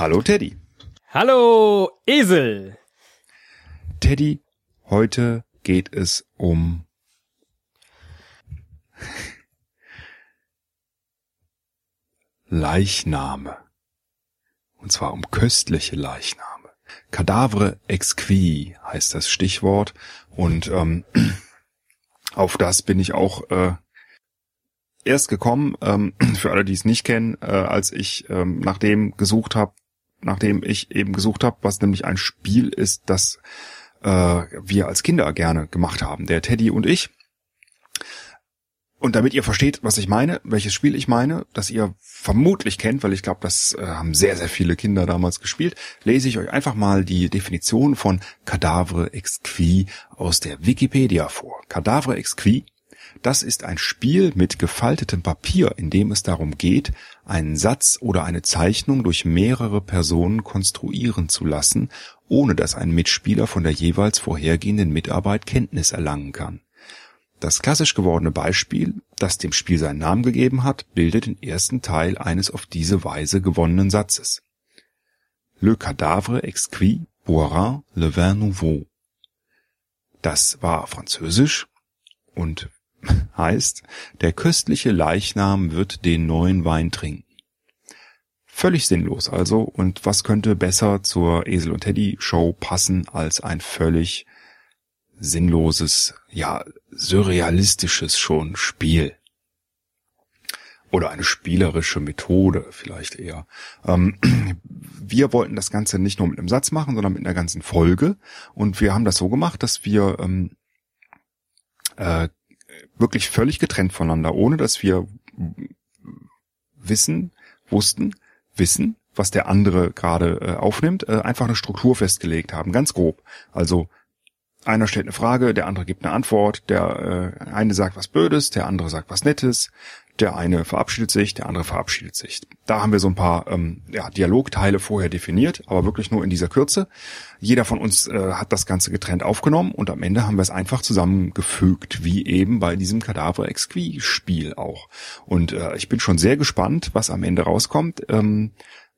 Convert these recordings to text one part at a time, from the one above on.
Hallo Teddy. Hallo Esel. Teddy, heute geht es um Leichname. Und zwar um köstliche Leichname. Cadavre exquis heißt das Stichwort. Und ähm, auf das bin ich auch äh, erst gekommen, ähm, für alle, die es nicht kennen, äh, als ich ähm, nach dem gesucht habe, nachdem ich eben gesucht habe, was nämlich ein Spiel ist, das äh, wir als Kinder gerne gemacht haben, der Teddy und ich. Und damit ihr versteht, was ich meine, welches Spiel ich meine, das ihr vermutlich kennt, weil ich glaube, das äh, haben sehr, sehr viele Kinder damals gespielt, lese ich euch einfach mal die Definition von Cadavre exquis aus der Wikipedia vor. Cadavre exquis das ist ein Spiel mit gefaltetem Papier, in dem es darum geht, einen Satz oder eine Zeichnung durch mehrere Personen konstruieren zu lassen, ohne dass ein Mitspieler von der jeweils vorhergehenden Mitarbeit Kenntnis erlangen kann. Das klassisch gewordene Beispiel, das dem Spiel seinen Namen gegeben hat, bildet den ersten Teil eines auf diese Weise gewonnenen Satzes. Le cadavre exquis boira le vin nouveau. Das war französisch und heißt, der köstliche Leichnam wird den neuen Wein trinken. Völlig sinnlos also, und was könnte besser zur Esel und Teddy Show passen als ein völlig sinnloses, ja, surrealistisches schon Spiel. Oder eine spielerische Methode vielleicht eher. Ähm, wir wollten das Ganze nicht nur mit einem Satz machen, sondern mit einer ganzen Folge. Und wir haben das so gemacht, dass wir ähm, äh, wirklich völlig getrennt voneinander, ohne dass wir wissen, wussten, wissen, was der andere gerade äh, aufnimmt, äh, einfach eine Struktur festgelegt haben, ganz grob. Also einer stellt eine Frage, der andere gibt eine Antwort, der äh, eine sagt was Blödes, der andere sagt was Nettes, der eine verabschiedet sich, der andere verabschiedet sich. Da haben wir so ein paar ähm, ja, Dialogteile vorher definiert, aber wirklich nur in dieser Kürze. Jeder von uns äh, hat das Ganze getrennt aufgenommen und am Ende haben wir es einfach zusammengefügt, wie eben bei diesem Kadaver Exquis Spiel auch. Und äh, ich bin schon sehr gespannt, was am Ende rauskommt. Ähm,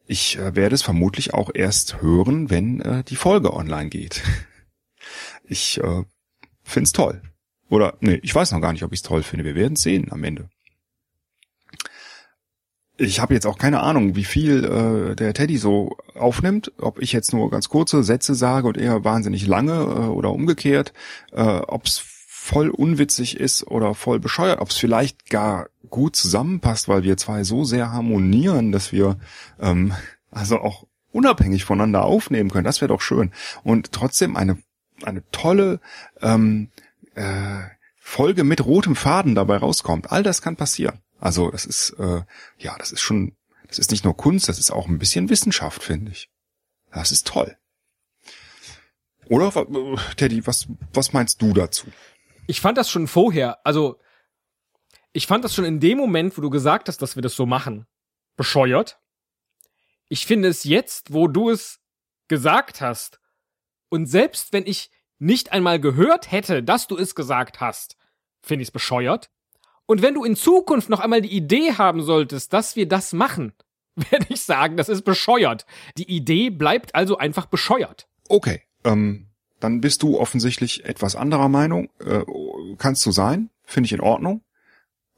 ich äh, werde es vermutlich auch erst hören, wenn äh, die Folge online geht. Ich äh, find's toll. Oder nee, ich weiß noch gar nicht, ob ich's toll finde. Wir werden sehen am Ende ich habe jetzt auch keine Ahnung, wie viel äh, der Teddy so aufnimmt, ob ich jetzt nur ganz kurze Sätze sage und eher wahnsinnig lange äh, oder umgekehrt, äh, ob es voll unwitzig ist oder voll bescheuert, ob es vielleicht gar gut zusammenpasst, weil wir zwei so sehr harmonieren, dass wir ähm, also auch unabhängig voneinander aufnehmen können. Das wäre doch schön. Und trotzdem eine eine tolle ähm, äh, Folge mit rotem Faden dabei rauskommt. All das kann passieren. Also das ist, äh, ja, das ist schon, das ist nicht nur Kunst, das ist auch ein bisschen Wissenschaft, finde ich. Das ist toll. Oder, Teddy, was, was meinst du dazu? Ich fand das schon vorher, also ich fand das schon in dem Moment, wo du gesagt hast, dass wir das so machen, bescheuert. Ich finde es jetzt, wo du es gesagt hast, und selbst wenn ich nicht einmal gehört hätte, dass du es gesagt hast, finde ich es bescheuert. Und wenn du in Zukunft noch einmal die Idee haben solltest, dass wir das machen, werde ich sagen, das ist bescheuert. Die Idee bleibt also einfach bescheuert. Okay, ähm, dann bist du offensichtlich etwas anderer Meinung. Äh, kannst du sein, finde ich in Ordnung.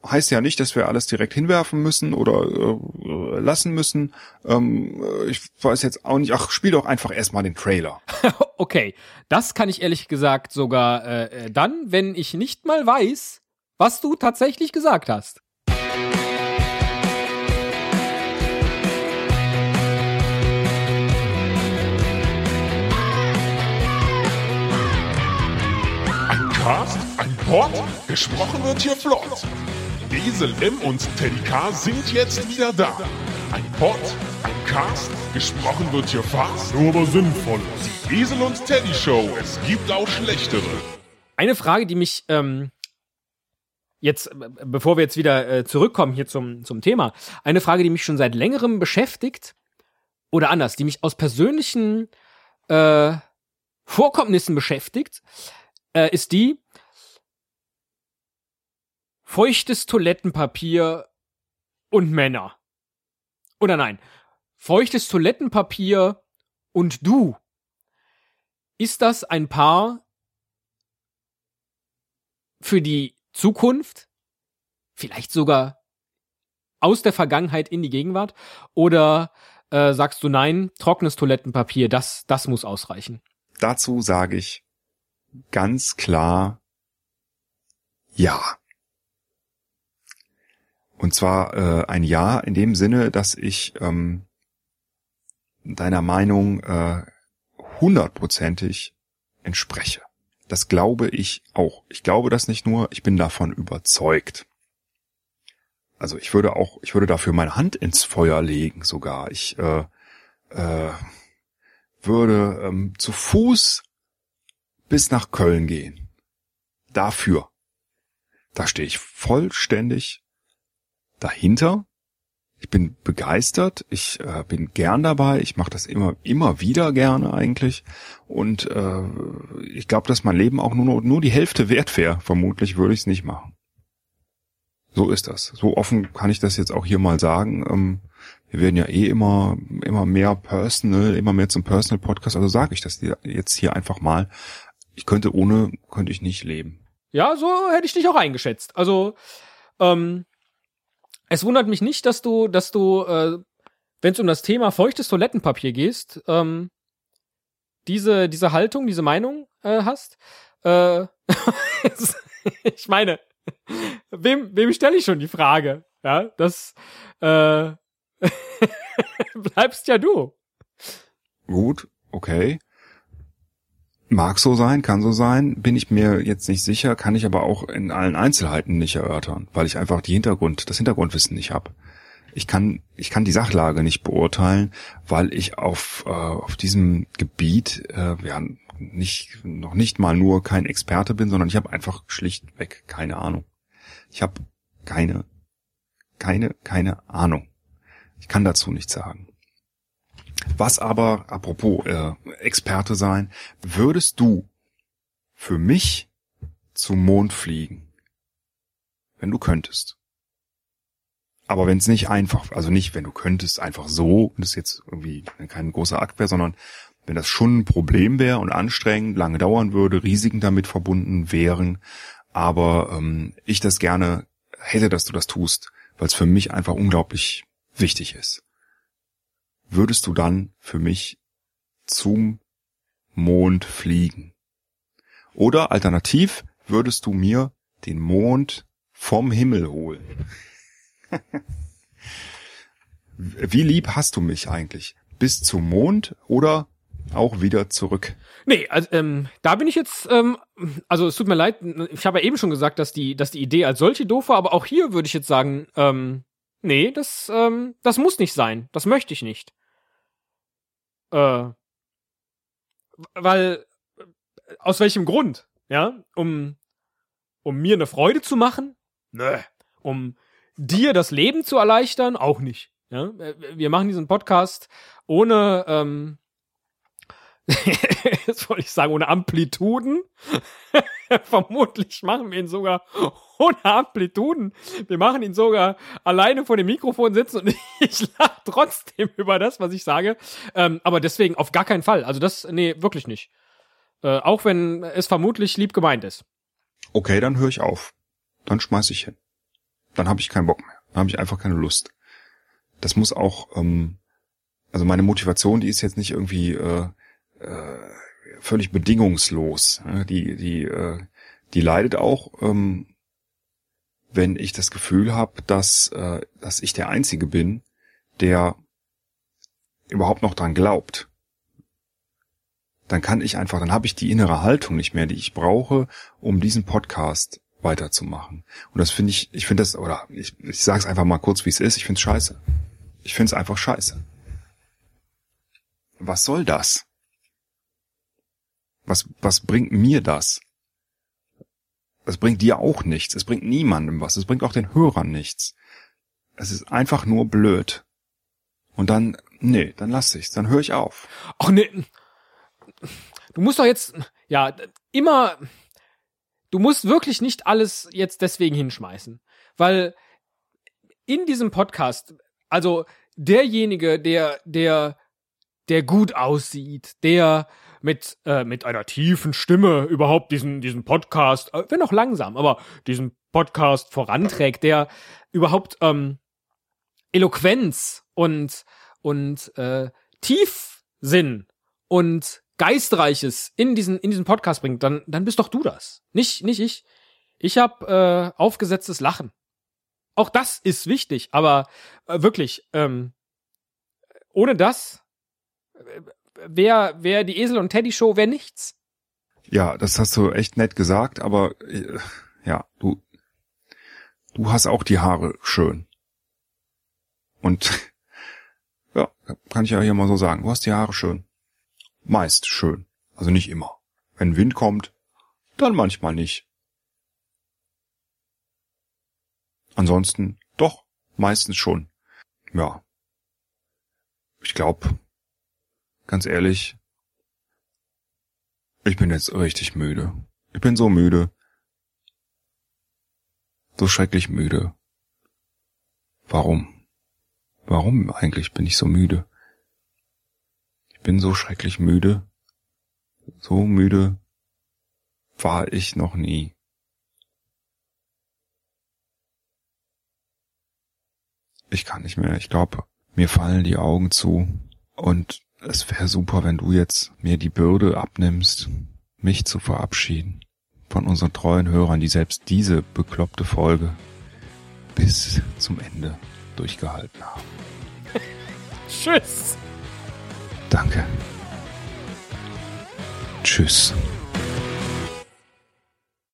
Heißt ja nicht, dass wir alles direkt hinwerfen müssen oder äh, lassen müssen. Ähm, ich weiß jetzt auch nicht. Ach, spiel doch einfach erstmal den Trailer. okay, das kann ich ehrlich gesagt sogar äh, dann, wenn ich nicht mal weiß, was du tatsächlich gesagt hast. Ein Cast, ein Pod, gesprochen wird hier flott. Esel M und Teddy K sind jetzt wieder da. Ein Pod, ein Cast, gesprochen wird hier fast, nur aber sinnvoll. Die Esel und Teddy Show, es gibt auch schlechtere. Eine Frage, die mich ähm, jetzt, bevor wir jetzt wieder äh, zurückkommen hier zum, zum Thema, eine Frage, die mich schon seit längerem beschäftigt, oder anders, die mich aus persönlichen äh, Vorkommnissen beschäftigt, äh, ist die feuchtes Toilettenpapier und Männer. Oder nein, feuchtes Toilettenpapier und du. Ist das ein Paar für die Zukunft? Vielleicht sogar aus der Vergangenheit in die Gegenwart? Oder äh, sagst du nein, trockenes Toilettenpapier, das, das muss ausreichen? Dazu sage ich ganz klar ja. Und zwar äh, ein Ja in dem Sinne, dass ich ähm, deiner Meinung äh, hundertprozentig entspreche. Das glaube ich auch. Ich glaube das nicht nur, ich bin davon überzeugt. Also ich würde auch, ich würde dafür meine Hand ins Feuer legen sogar. Ich äh, äh, würde ähm, zu Fuß bis nach Köln gehen. Dafür. Da stehe ich vollständig dahinter. Ich bin begeistert, ich äh, bin gern dabei, ich mache das immer immer wieder gerne eigentlich und äh, ich glaube, dass mein Leben auch nur nur die Hälfte wert wäre. Vermutlich würde ich es nicht machen. So ist das. So offen kann ich das jetzt auch hier mal sagen. Ähm, wir werden ja eh immer immer mehr Personal, immer mehr zum Personal Podcast. Also sage ich das jetzt hier einfach mal. Ich könnte ohne könnte ich nicht leben. Ja, so hätte ich dich auch eingeschätzt. Also, ähm, es wundert mich nicht, dass du, dass du, äh, wenn es um das Thema feuchtes Toilettenpapier gehst, ähm, diese, diese Haltung, diese Meinung äh, hast. Äh, ich meine, wem, wem stelle ich schon die Frage? Ja, das äh, bleibst ja du. Gut, okay. Mag so sein, kann so sein, bin ich mir jetzt nicht sicher, kann ich aber auch in allen Einzelheiten nicht erörtern, weil ich einfach die Hintergrund, das Hintergrundwissen nicht habe. Ich kann, ich kann die Sachlage nicht beurteilen, weil ich auf, äh, auf diesem Gebiet äh, ja, nicht, noch nicht mal nur kein Experte bin, sondern ich habe einfach schlichtweg keine Ahnung. Ich habe keine, keine, keine Ahnung. Ich kann dazu nichts sagen. Was aber, apropos äh, Experte sein, würdest du für mich zum Mond fliegen? Wenn du könntest. Aber wenn es nicht einfach, also nicht, wenn du könntest, einfach so, und das jetzt irgendwie kein großer Akt wäre, sondern wenn das schon ein Problem wäre und anstrengend, lange dauern würde, Risiken damit verbunden wären, aber ähm, ich das gerne hätte, dass du das tust, weil es für mich einfach unglaublich wichtig ist würdest du dann für mich zum Mond fliegen? Oder alternativ würdest du mir den Mond vom Himmel holen? Wie lieb hast du mich eigentlich? Bis zum Mond oder auch wieder zurück? Nee, also ähm, da bin ich jetzt, ähm, also es tut mir leid, ich habe ja eben schon gesagt, dass die, dass die Idee als solche doof war, aber auch hier würde ich jetzt sagen, ähm, nee, das, ähm, das muss nicht sein. Das möchte ich nicht. Äh, weil, aus welchem Grund? Ja, um, um mir eine Freude zu machen? Nö. Um dir das Leben zu erleichtern? Auch nicht. Ja, wir machen diesen Podcast ohne, ähm, jetzt wollte ich sagen, ohne Amplituden. Vermutlich machen wir ihn sogar ohne Amplituden. Wir machen ihn sogar alleine vor dem Mikrofon sitzen und ich lache trotzdem über das, was ich sage. Ähm, aber deswegen auf gar keinen Fall. Also das, nee, wirklich nicht. Äh, auch wenn es vermutlich lieb gemeint ist. Okay, dann höre ich auf. Dann schmeiß ich hin. Dann habe ich keinen Bock mehr. Dann habe ich einfach keine Lust. Das muss auch, ähm, also meine Motivation, die ist jetzt nicht irgendwie äh, äh, völlig bedingungslos. Die, die, äh, die leidet auch, ähm, wenn ich das Gefühl habe, dass, äh, dass ich der Einzige bin, der überhaupt noch dran glaubt. Dann kann ich einfach, dann habe ich die innere Haltung nicht mehr, die ich brauche, um diesen Podcast weiterzumachen. Und das finde ich, ich finde das, oder ich, ich sage es einfach mal kurz, wie es ist, ich finde es scheiße. Ich finde es einfach scheiße. Was soll das? Was, was bringt mir das? Es bringt dir auch nichts. Es bringt niemandem was. Es bringt auch den Hörern nichts. Es ist einfach nur blöd. Und dann, nee, dann lass ich's. Dann höre ich auf. Ach nee. Du musst doch jetzt, ja, immer, du musst wirklich nicht alles jetzt deswegen hinschmeißen. Weil in diesem Podcast, also derjenige, der, der, der gut aussieht, der mit, äh, mit einer tiefen Stimme überhaupt diesen, diesen Podcast, äh, wenn auch langsam, aber diesen Podcast voranträgt, der überhaupt ähm, Eloquenz und, und äh, Tiefsinn und Geistreiches in diesen, in diesen Podcast bringt, dann, dann bist doch du das. Nicht, nicht ich. Ich habe äh, aufgesetztes Lachen. Auch das ist wichtig, aber äh, wirklich, ähm, ohne das wäre wär die Esel und Teddy Show wäre nichts. Ja, das hast du echt nett gesagt, aber äh, ja, du du hast auch die Haare schön. Und ja, kann ich ja hier mal so sagen, du hast die Haare schön. Meist schön, also nicht immer. Wenn Wind kommt, dann manchmal nicht. Ansonsten doch, meistens schon. Ja. Ich glaube, ganz ehrlich, ich bin jetzt richtig müde. Ich bin so müde. So schrecklich müde. Warum? Warum eigentlich bin ich so müde? Ich bin so schrecklich müde. So müde war ich noch nie. Ich kann nicht mehr. Ich glaube, mir fallen die Augen zu. Und es wäre super, wenn du jetzt mir die Bürde abnimmst, mich zu verabschieden von unseren treuen Hörern, die selbst diese bekloppte Folge bis zum Ende durchgehalten haben. Tschüss. Danke. Tschüss.